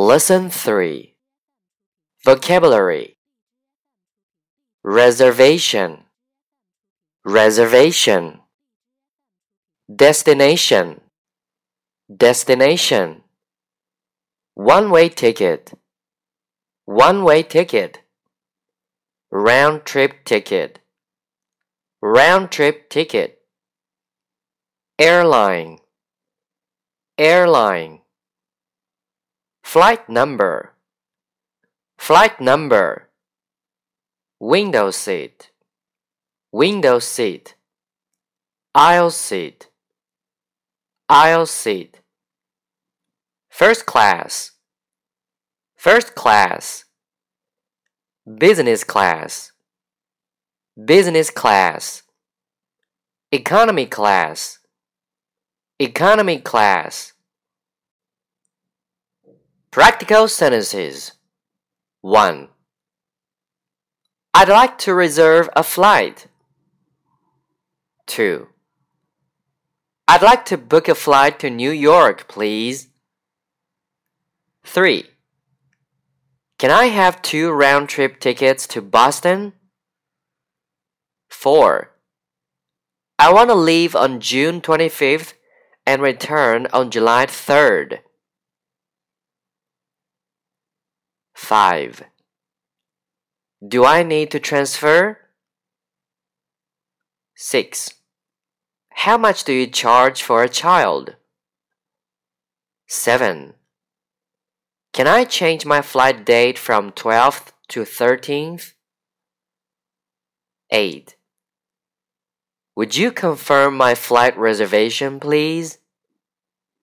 Lesson 3 Vocabulary. Reservation. Reservation. Destination. Destination. One way ticket. One way ticket. Round trip ticket. Round trip ticket. Airline. Airline Flight number. Flight number. Window seat. Window seat. Aisle seat. Aisle seat. First class. First class. Business class. Business class. Economy class. Economy class Practical sentences 1. I'd like to reserve a flight. 2. I'd like to book a flight to New York, please. 3. Can I have two round trip tickets to Boston? 4. I want to leave on June 25th and return on July 3rd. 5. Do I need to transfer? 6. How much do you charge for a child? 7. Can I change my flight date from 12th to 13th? 8. Would you confirm my flight reservation, please?